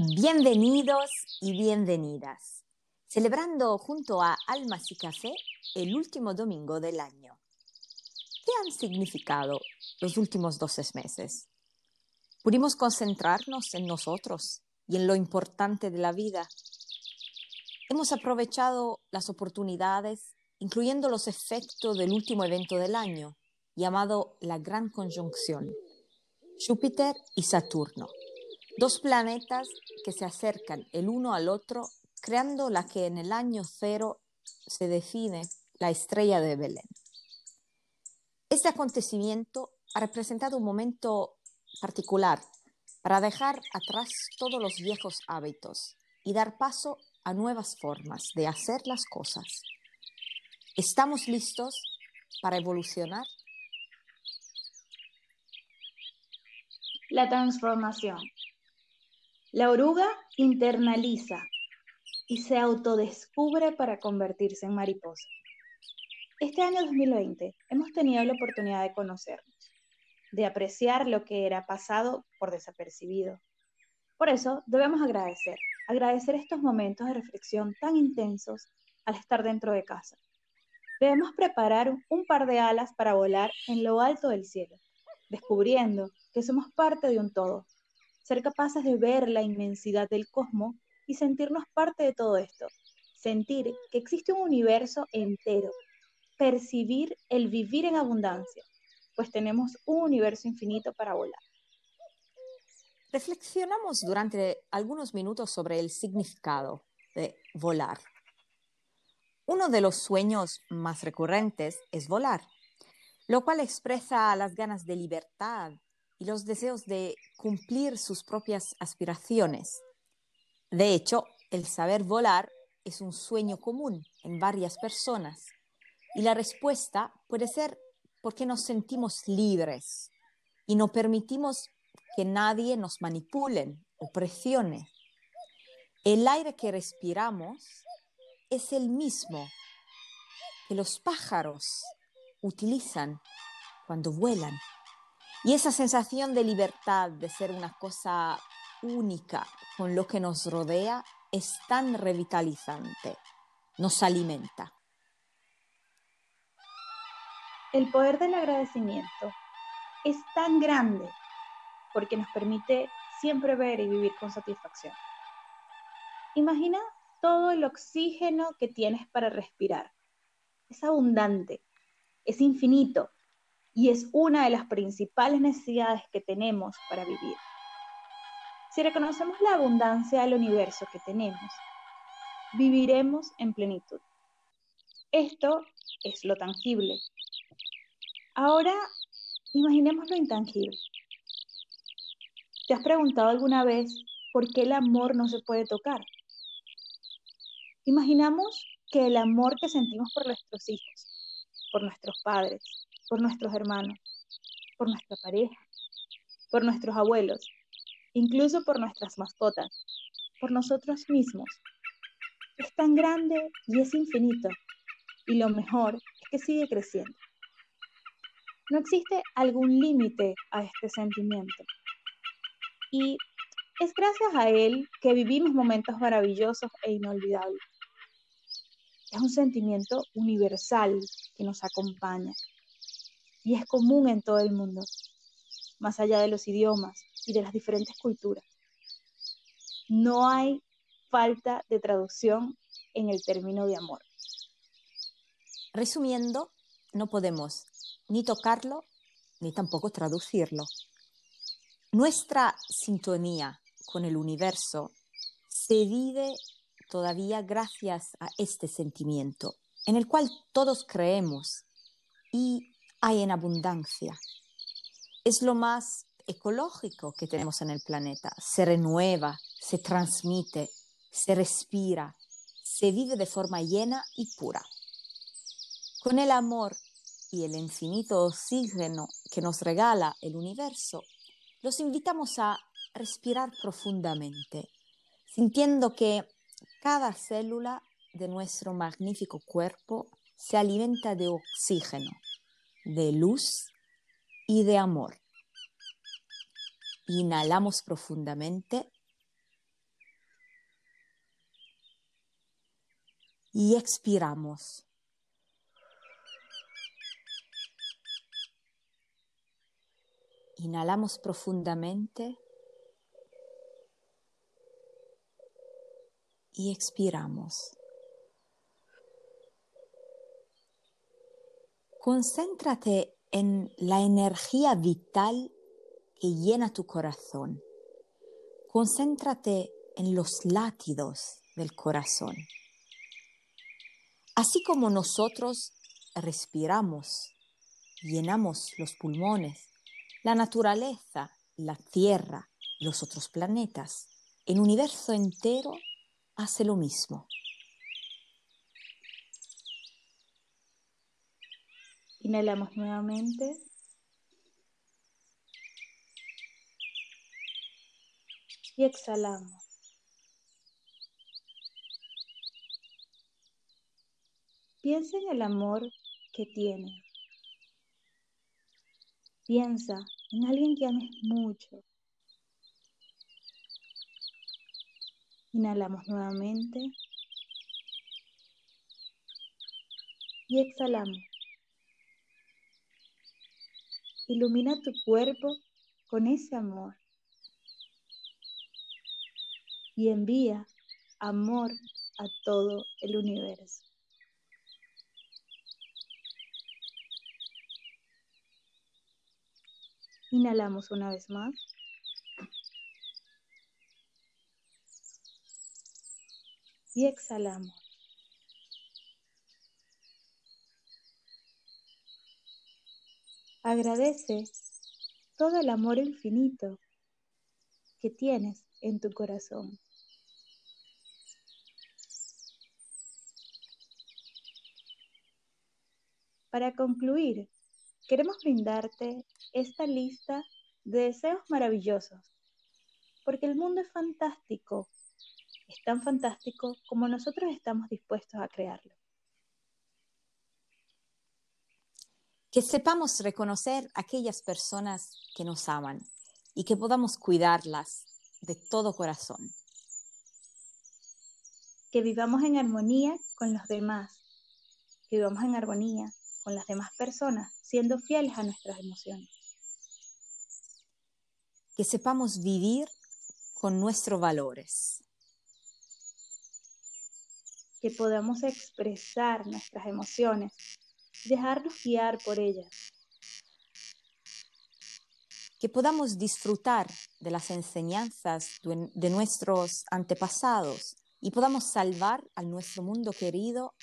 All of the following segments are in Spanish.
Bienvenidos y bienvenidas, celebrando junto a Almas y Café el último domingo del año. ¿Qué han significado los últimos 12 meses? Pudimos concentrarnos en nosotros y en lo importante de la vida. Hemos aprovechado las oportunidades, incluyendo los efectos del último evento del año, llamado la Gran Conjunción, Júpiter y Saturno Dos planetas que se acercan el uno al otro, creando la que en el año cero se define la estrella de Belén. Este acontecimiento ha representado un momento particular para dejar atrás todos los viejos hábitos y dar paso a nuevas formas de hacer las cosas. ¿Estamos listos para evolucionar? La transformación. La oruga internaliza y se autodescubre para convertirse en mariposa. Este año 2020 hemos tenido la oportunidad de conocernos, de apreciar lo que era pasado por desapercibido. Por eso debemos agradecer, agradecer estos momentos de reflexión tan intensos al estar dentro de casa. Debemos preparar un par de alas para volar en lo alto del cielo, descubriendo que somos parte de un todo, ser capaces de ver la inmensidad del cosmos y sentirnos parte de todo esto, sentir que existe un universo entero, percibir el vivir en abundancia, pues tenemos un universo infinito para volar. Reflexionamos durante algunos minutos sobre el significado de volar. Uno de los sueños más recurrentes es volar, lo cual expresa las ganas de libertad, y los deseos de cumplir sus propias aspiraciones. De hecho, el saber volar es un sueño común en varias personas y la respuesta puede ser porque nos sentimos libres y no permitimos que nadie nos manipule o presione. El aire que respiramos es el mismo que los pájaros utilizan cuando vuelan. Y esa sensación de libertad, de ser una cosa única con lo que nos rodea, es tan revitalizante, nos alimenta. El poder del agradecimiento es tan grande porque nos permite siempre ver y vivir con satisfacción. Imagina todo el oxígeno que tienes para respirar. Es abundante, es infinito y es una de las principales necesidades que tenemos para vivir. Si reconocemos la abundancia del universo que tenemos, viviremos en plenitud. Esto es lo tangible. Ahora, imaginemos lo intangible. ¿Te has preguntado alguna vez por qué el amor no se puede tocar? Imaginamos que el amor que sentimos por nuestros hijos, por nuestros padres, por nuestros hermanos, por nuestra pareja, por nuestros abuelos, incluso por nuestras mascotas, por nosotros mismos. Es tan grande y es infinito, y lo mejor es que sigue creciendo. No existe algún límite a este sentimiento. Y es gracias a él que vivimos momentos maravillosos e inolvidables. Es un sentimiento universal que nos acompaña y es común en todo el mundo, más allá de los idiomas y de las diferentes culturas. No hay falta de traducción en el término de amor. Resumiendo, no podemos ni tocarlo ni tampoco traducirlo. Nuestra sintonía con el universo se vive todavía gracias a este sentimiento en el cual todos creemos y hay en abundancia. Es lo más ecológico que tenemos en el planeta. Se renueva, se transmite, se respira, se vive de forma llena y pura. Con el amor y el infinito oxígeno que nos regala el universo, los invitamos a respirar profundamente, sintiendo que cada célula de nuestro magnífico cuerpo se alimenta de oxígeno de luz y de amor. Inhalamos profundamente y expiramos. Inhalamos profundamente y expiramos. Concéntrate en la energía vital que llena tu corazón. Concéntrate en los latidos del corazón. Así como nosotros respiramos, llenamos los pulmones, la naturaleza, la Tierra, los otros planetas, el universo entero hace lo mismo. Inhalamos nuevamente. Y exhalamos. Piensa en el amor que tienes. Piensa en alguien que ames mucho. Inhalamos nuevamente. Y exhalamos. Ilumina tu cuerpo con ese amor. Y envía amor a todo el universo. Inhalamos una vez más. Y exhalamos. Agradece todo el amor infinito que tienes en tu corazón. Para concluir, queremos brindarte esta lista de deseos maravillosos, porque el mundo es fantástico, es tan fantástico como nosotros estamos dispuestos a crearlo. Que sepamos reconocer aquellas personas que nos aman y que podamos cuidarlas de todo corazón. Que vivamos en armonía con los demás, que vivamos en armonía con las demás personas, siendo fieles a nuestras emociones. Que sepamos vivir con nuestros valores. Que podamos expresar nuestras emociones, dejarnos guiar por ellas. Que podamos disfrutar de las enseñanzas de nuestros antepasados y podamos salvar a nuestro mundo querido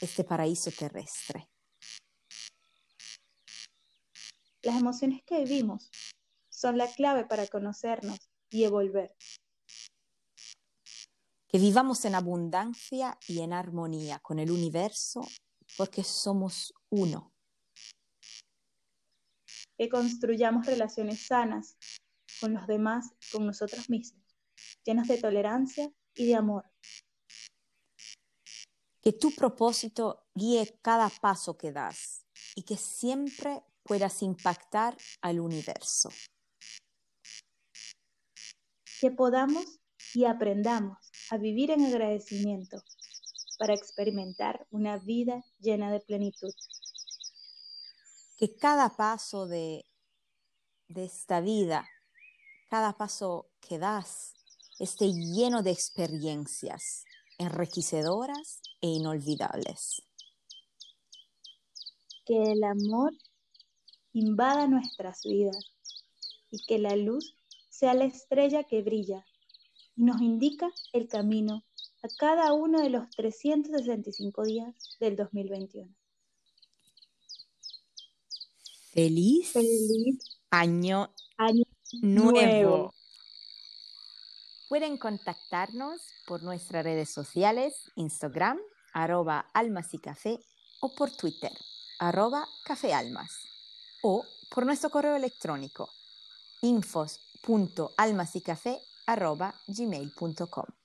este paraíso terrestre. Las emociones que vivimos son la clave para conocernos y evolver. Que vivamos en abundancia y en armonía con el universo porque somos uno. Que construyamos relaciones sanas con los demás, con nosotros mismos, llenas de tolerancia y de amor. Que tu propósito guíe cada paso que das y que siempre puedas impactar al universo. Que podamos y aprendamos a vivir en agradecimiento para experimentar una vida llena de plenitud. Que cada paso de, de esta vida, cada paso que das, esté lleno de experiencias enriquecedoras e inolvidables. Que el amor invada nuestras vidas y que la luz sea la estrella que brilla y nos indica el camino a cada uno de los 365 días del 2021. Feliz, año, nuevo. nuevo. Pueden contactarnos por nuestras redes sociales, Instagram, arroba almas y café, o por Twitter, arroba cafealmas o por nuestro correo electrónico infos.almasycafé.gmail.com.